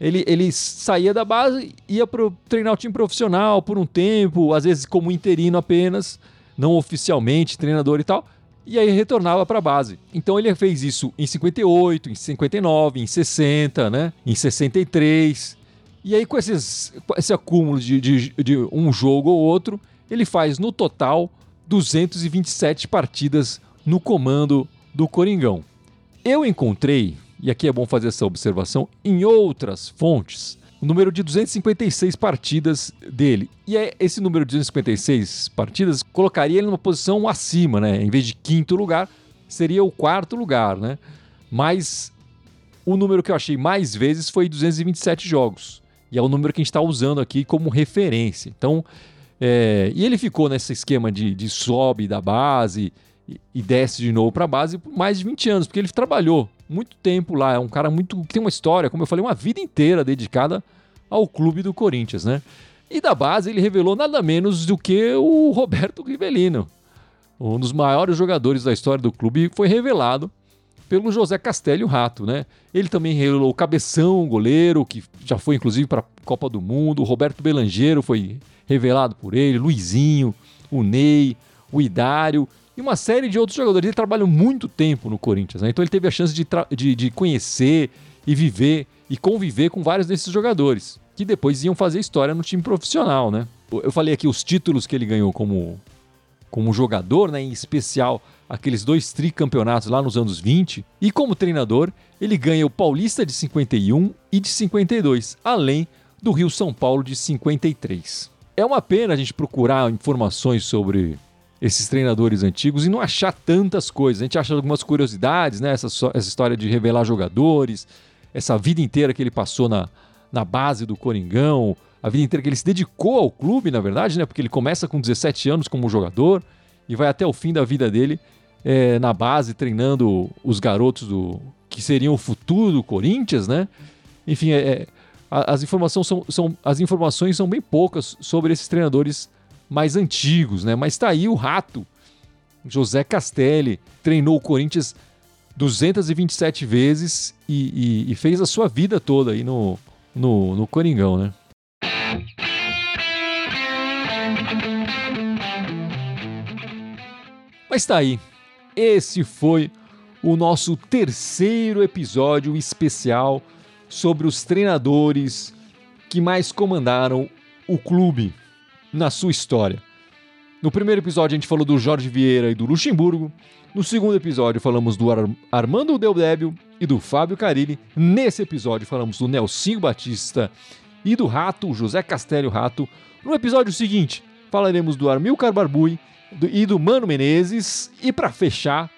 Ele, ele saía da base, ia para treinar o time profissional por um tempo, às vezes como interino apenas, não oficialmente, treinador e tal e aí retornava para a base. Então ele fez isso em 58, em 59, em 60, né? em 63. E aí, com esses, esse acúmulo de, de, de um jogo ou outro, ele faz no total 227 partidas no comando do Coringão. Eu encontrei, e aqui é bom fazer essa observação, em outras fontes, o número de 256 partidas dele. E é esse número de 256 partidas colocaria ele numa posição acima, né? Em vez de quinto lugar, seria o quarto lugar, né? Mas o número que eu achei mais vezes foi 227 jogos. E é o número que a gente está usando aqui como referência. Então, é, e ele ficou nesse esquema de, de sobe da base e, e desce de novo para a base por mais de 20 anos, porque ele trabalhou muito tempo lá. É um cara muito que tem uma história, como eu falei, uma vida inteira dedicada ao clube do Corinthians, né? E da base ele revelou nada menos do que o Roberto Rivelino, um dos maiores jogadores da história do clube, foi revelado pelo José Castelli, o Rato, né? Ele também revelou o Cabeção, goleiro, que já foi inclusive para a Copa do Mundo, o Roberto Belangeiro foi revelado por ele, Luizinho, o Ney, o Idário e uma série de outros jogadores. Ele trabalha muito tempo no Corinthians, né? então ele teve a chance de, de, de conhecer e viver e conviver com vários desses jogadores, que depois iam fazer história no time profissional, né? Eu falei aqui os títulos que ele ganhou como, como jogador, né? em especial aqueles dois tricampeonatos lá nos anos 20, e como treinador, ele ganha o Paulista de 51 e de 52, além do Rio São Paulo de 53. É uma pena a gente procurar informações sobre esses treinadores antigos e não achar tantas coisas. A gente acha algumas curiosidades, né? Essa, essa história de revelar jogadores, essa vida inteira que ele passou na, na base do Coringão, a vida inteira que ele se dedicou ao clube, na verdade, né? Porque ele começa com 17 anos como jogador e vai até o fim da vida dele é, na base, treinando os garotos do que seriam o futuro do Corinthians, né? Enfim, é, é as, informações são, são, as informações são bem poucas sobre esses treinadores mais antigos, né? Mas tá aí o rato. José Castelli treinou o Corinthians 227 vezes e, e, e fez a sua vida toda aí no, no, no Coringão, né? Mas tá aí. Esse foi o nosso terceiro episódio especial sobre os treinadores que mais comandaram o clube na sua história. No primeiro episódio a gente falou do Jorge Vieira e do Luxemburgo. No segundo episódio falamos do Ar Armando Deldébio e do Fábio Carilli. Nesse episódio falamos do Nelsinho Batista e do Rato, José Castélio Rato. No episódio seguinte falaremos do Armilcar Barbui e do Mano Menezes. E para fechar,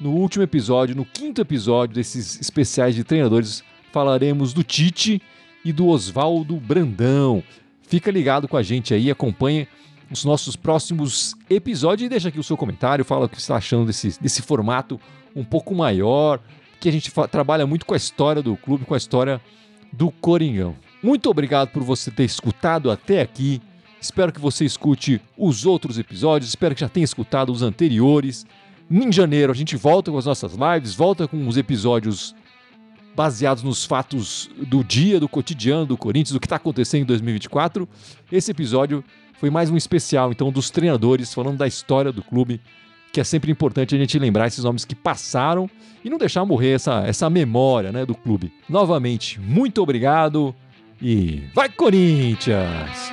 no último episódio, no quinto episódio desses especiais de treinadores, falaremos do Tite e do Oswaldo Brandão. Fica ligado com a gente aí, acompanhe os nossos próximos episódios e deixa aqui o seu comentário, fala o que você está achando desse, desse formato um pouco maior, que a gente trabalha muito com a história do clube, com a história do Coringão. Muito obrigado por você ter escutado até aqui. Espero que você escute os outros episódios, espero que já tenha escutado os anteriores. Em janeiro a gente volta com as nossas lives, volta com os episódios baseados nos fatos do dia, do cotidiano do Corinthians, do que está acontecendo em 2024. Esse episódio foi mais um especial, então, dos treinadores, falando da história do clube, que é sempre importante a gente lembrar esses nomes que passaram e não deixar morrer essa, essa memória né, do clube. Novamente, muito obrigado e vai Corinthians!